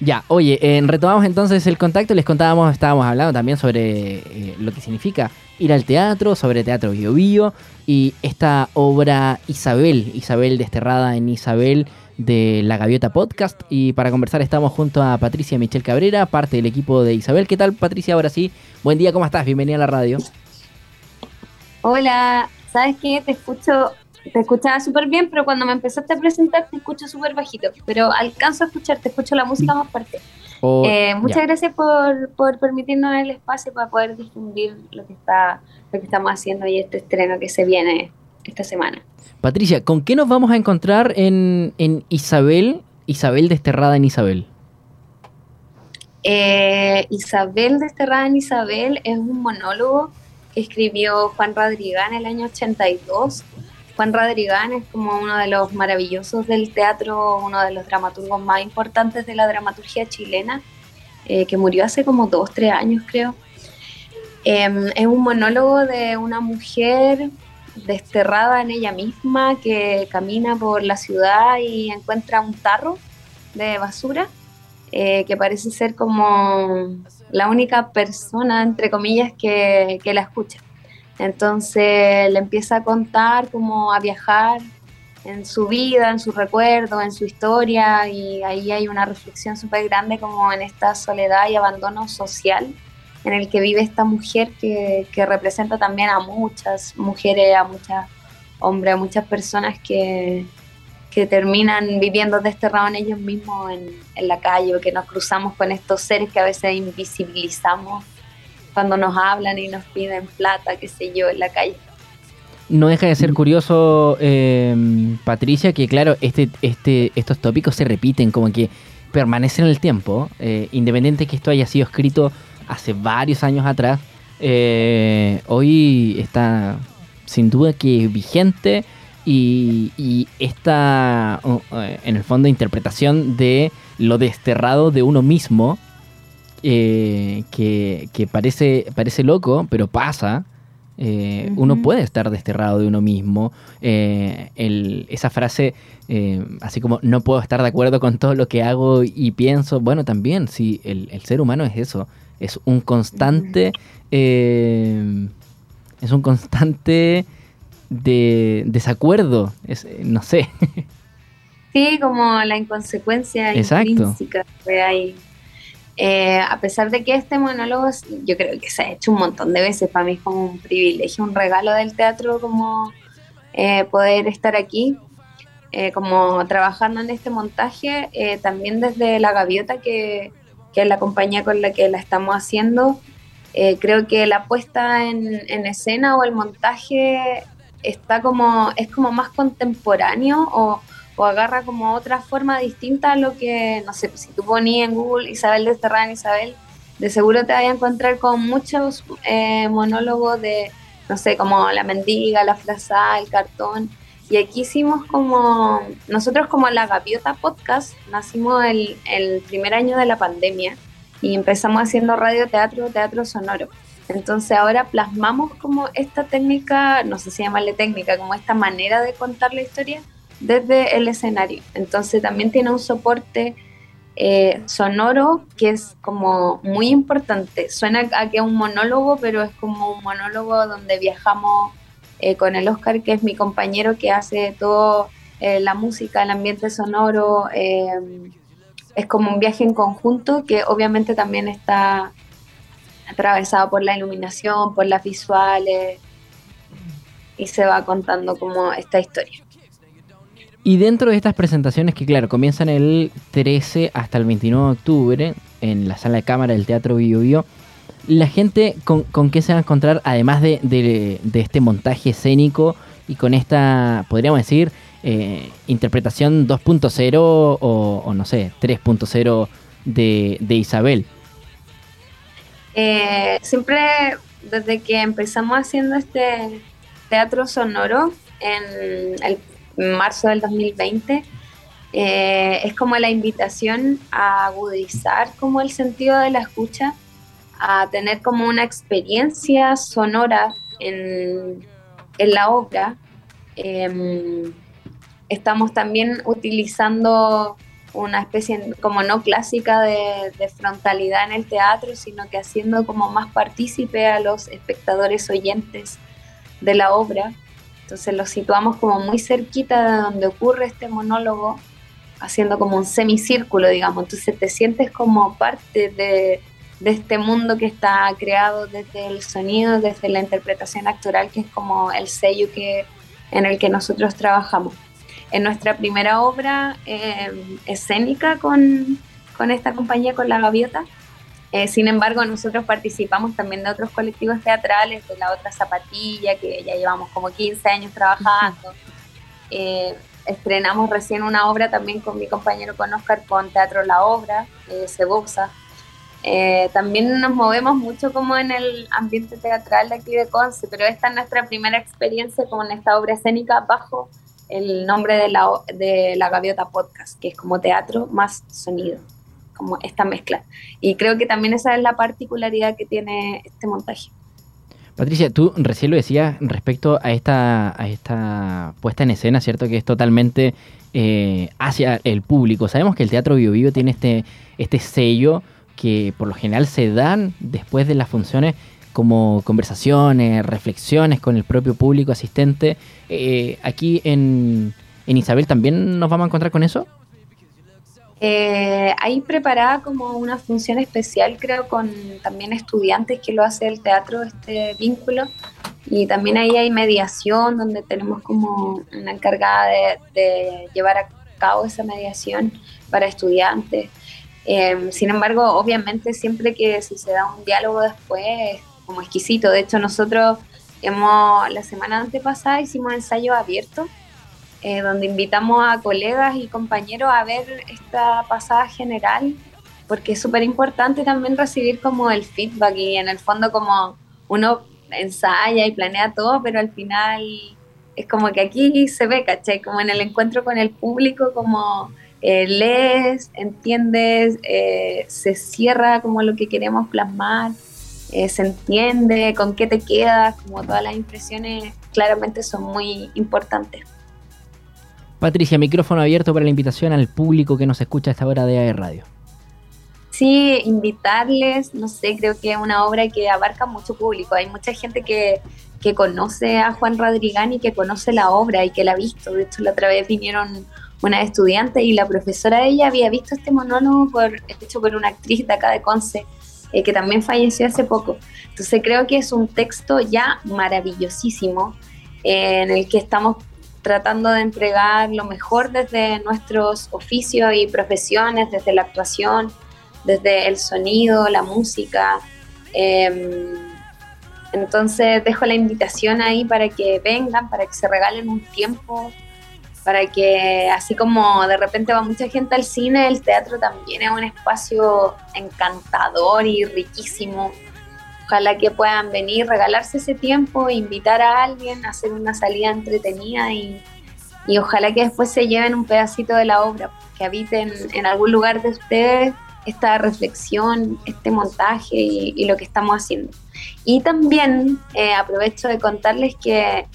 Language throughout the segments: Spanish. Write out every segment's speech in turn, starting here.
Ya, oye, eh, retomamos entonces el contacto. Les contábamos, estábamos hablando también sobre eh, lo que significa ir al teatro, sobre Teatro Bio Bio y esta obra Isabel, Isabel desterrada en Isabel de La Gaviota Podcast. Y para conversar estamos junto a Patricia Michel Cabrera, parte del equipo de Isabel. ¿Qué tal, Patricia? Ahora sí, buen día, ¿cómo estás? Bienvenida a la radio. Hola, ¿sabes qué? Te escucho te escuchaba súper bien, pero cuando me empezaste a presentar te escucho súper bajito. Pero alcanzo a escucharte, escucho la música más fuerte. Oh, eh, muchas gracias por, por, permitirnos el espacio para poder difundir lo que, está, lo que estamos haciendo y este estreno que se viene esta semana. Patricia, ¿con qué nos vamos a encontrar en, en Isabel, Isabel desterrada en Isabel? Eh, Isabel desterrada en Isabel es un monólogo que escribió Juan Rodrigán en el año 82 Juan Rodrigán es como uno de los maravillosos del teatro, uno de los dramaturgos más importantes de la dramaturgia chilena, eh, que murió hace como dos, tres años creo. Em, es un monólogo de una mujer desterrada en ella misma que camina por la ciudad y encuentra un tarro de basura eh, que parece ser como la única persona, entre comillas, que la escucha. Entonces le empieza a contar cómo a viajar en su vida, en su recuerdo, en su historia, y ahí hay una reflexión súper grande como en esta soledad y abandono social en el que vive esta mujer que, representa también a muchas mujeres, a muchos hombres, a muchas personas que, terminan viviendo desterrados en ellos mismos en, en la calle, o que nos cruzamos con estos seres que a veces invisibilizamos cuando nos hablan y nos piden plata, qué sé yo, en la calle. No deja de ser curioso, eh, Patricia, que claro, este, este, estos tópicos se repiten, como que permanecen en el tiempo, eh, independiente que esto haya sido escrito hace varios años atrás, eh, hoy está sin duda que vigente y, y esta, uh, en el fondo, interpretación de lo desterrado de uno mismo, eh, que, parece, parece loco, pero pasa. Eh, uno puede estar desterrado de uno mismo. Eh, esa frase, así como no puedo estar de acuerdo con todo lo que hago y pienso, bueno, también, sí, el, ser humano es eso, es un constante, es un constante de desacuerdo, es, no sé. Sí, como la inconsecuencia Exacto. intrínseca que hay eh, a pesar de que este monólogo yo creo que se ha hecho un montón de veces, para mí es como un privilegio, un regalo del teatro como eh, poder estar aquí, eh, como trabajando en este montaje, también desde La Gaviota, que, que, es la compañía con la que la estamos haciendo, creo que la puesta en, en, escena o el montaje está como, es como más contemporáneo o o agarra como otra forma distinta a lo que, no sé, si tú ponías en Google Isabel de Terran Isabel, de seguro te vas a encontrar con muchos eh, monólogos de, no sé, como la mendiga, la frazada, el cartón. Y aquí hicimos como, nosotros como la Gaviota Podcast, nacimos el, el primer año de la pandemia y empezamos haciendo radio, teatro, teatro sonoro. Entonces ahora plasmamos como esta técnica, no sé si llamarle técnica, como esta manera de contar la historia desde el escenario. Entonces también tiene un soporte eh, sonoro que es como muy importante. Suena a que es un monólogo, pero es como un monólogo donde viajamos eh, con el Oscar, que es mi compañero que hace todo eh, la música, el ambiente sonoro. es como un viaje en conjunto que obviamente también está atravesado por la iluminación, por las visuales y se va contando como esta historia. Y dentro de estas presentaciones que, claro, comienzan el 13 hasta el 29 de octubre en la sala de cámara del Teatro Bio Bio, la gente con, con qué se va a encontrar, además de, este montaje escénico y con esta, podríamos decir, eh, interpretación 2.0 o, no sé, 3.0 de, de Isabel. Eh, siempre desde que empezamos haciendo este teatro sonoro en el marzo del 2020, eh, es como la invitación a agudizar como el sentido de la escucha, a tener como una experiencia sonora en, la obra. Em, estamos también utilizando una especie como no clásica de, frontalidad en el teatro, sino que haciendo como más partícipe a los espectadores oyentes de la obra. Entonces los situamos como muy cerquita de donde ocurre este monólogo, haciendo como un semicírculo, digamos. Entonces te sientes como parte de, de este mundo que está creado desde el sonido, desde la interpretación actoral, que es como el sello que, en el que nosotros trabajamos en nuestra primera obra eh, escénica con, esta compañía, con La Gaviota. Eh, sin embargo, nosotros participamos también de otros colectivos teatrales, de la otra Zapatilla, que ya llevamos como 15 años trabajando. Eh, estrenamos recién una obra también con mi compañero con Oscar con Teatro La Obra, eh, Ceboxa. también nos movemos mucho como en el ambiente teatral de aquí de Conce, pero esta es nuestra primera experiencia con esta obra escénica bajo el nombre de la, de la Gaviota Podcast, que es como teatro más sonido, como esta mezcla. Y creo que también esa es la particularidad que tiene este montaje. Patricia, tú recién lo decías respecto a esta, a esta puesta en escena, ¿cierto? Que es totalmente eh, hacia el público. Sabemos que el Teatro Bio Vivo tiene este, este sello que por lo general se dan después de las funciones como conversaciones, reflexiones con el propio público asistente. Eh, aquí en, Isabel también nos vamos a encontrar con eso. Eh, ahí preparada como una función especial, creo, con también estudiantes que lo hace el teatro, este vínculo. Y también ahí hay mediación, donde tenemos como una encargada de, llevar a cabo esa mediación para estudiantes. Eh, sin embargo, obviamente siempre que si se da un diálogo después, como exquisito. De hecho, nosotros hemos, la semana antepasada hicimos ensayo abierto, eh, donde invitamos a colegas y compañeros a ver esta pasada general, porque es súper importante también recibir como el feedback y en el fondo como uno ensaya y planea todo, pero al final es como que aquí se ve, ¿cachai? Como en el encuentro con el público, como eh, lees, entiendes, eh, se cierra como lo que queremos plasmar. Se entiende, con qué te quedas, como todas las impresiones claramente son muy importantes. Patricia, micrófono abierto para la invitación al público que nos escucha a esta hora de AE Radio. Sí, invitarles, no sé, creo que es una obra que abarca mucho público. Hay mucha gente que, que conoce a Juan Rodrigán y que conoce la obra y que la ha visto. De hecho, la otra vez vinieron una estudiante y la profesora de ella había visto este monólogo por, hecho por una actriz de acá de Conce eh, que también falleció hace poco. Entonces creo que es un texto ya maravillosísimo eh, en el que estamos tratando de entregar lo mejor desde nuestros oficios y profesiones, desde la actuación, desde el sonido, la música. Em, entonces dejo la invitación ahí para que vengan, para que se regalen un tiempo para que así como de repente va mucha gente al cine, el teatro también es un espacio encantador y riquísimo. Ojalá que puedan venir, regalarse ese tiempo, invitar a alguien, hacer una salida entretenida y, ojalá que después se lleven un pedacito de la obra, que habiten en algún lugar de ustedes esta reflexión, este montaje y, lo que estamos haciendo. Y también eh, aprovecho de contarles que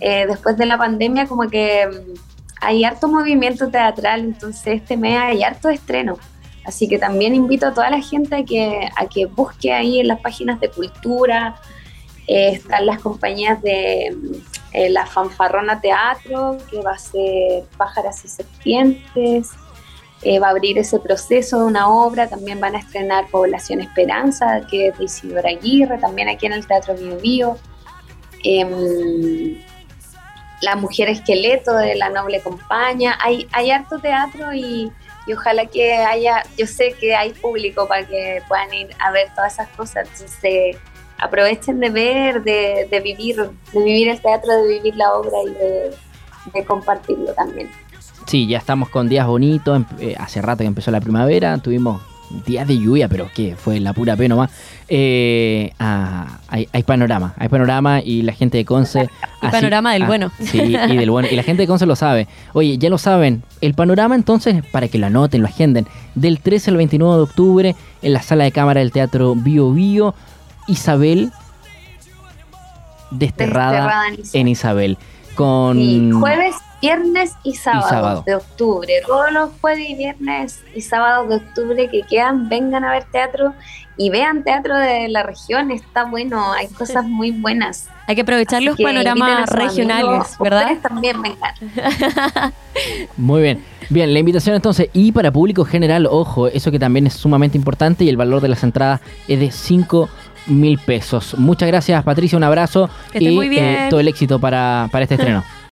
eh, después de la pandemia como que mm, hay harto movimiento teatral, entonces este mes hay harto estreno. Así que también invito a toda la gente a que, a que busque ahí en las páginas de cultura, eh, están las compañías de eh, la Fanfarrona Teatro, que va a ser Pájaras y Serpientes, va a abrir ese proceso de una obra, también van a estrenar Población Esperanza, que es de Isidora Aguirre, también aquí en el Teatro Bio Bio. Em, la mujer esqueleto de la noble compañía. Hay, hay harto teatro y, ojalá que haya, yo sé que hay público para que puedan ir a ver todas esas cosas. Entonces, aprovechen de ver, de, vivir, de vivir el teatro, de vivir la obra y de, compartirlo también. Sí, ya estamos con días bonitos. Em, eh, hace rato que empezó la primavera, tuvimos días de lluvia, pero que fue la pura pena más. Eh, ah, hay, panorama, hay panorama y la gente de Conce. Hay panorama del ah, bueno. Sí, y del bueno. Y la gente de Conce lo sabe. Oye, ya lo saben. El panorama entonces, para que lo anoten, lo agenden, del 13 al 29 de octubre en la sala de cámara del Teatro Bio Bio, Isabel desterrada, en, Isabel. Con... jueves viernes y sábados de octubre. Todos los jueves y viernes y sábados de octubre que quedan, vengan a ver teatro y vean teatro de la región. Está bueno, hay cosas muy buenas. Hay que aprovechar los panoramas regionales, ¿verdad? también vengan. muy bien. Bien, la invitación entonces, y para público general, ojo, eso que también es sumamente importante y el valor de las entradas es de 5 mil pesos. Muchas gracias Patricia, un abrazo y muy bien. Eh, todo el éxito para, para este estreno.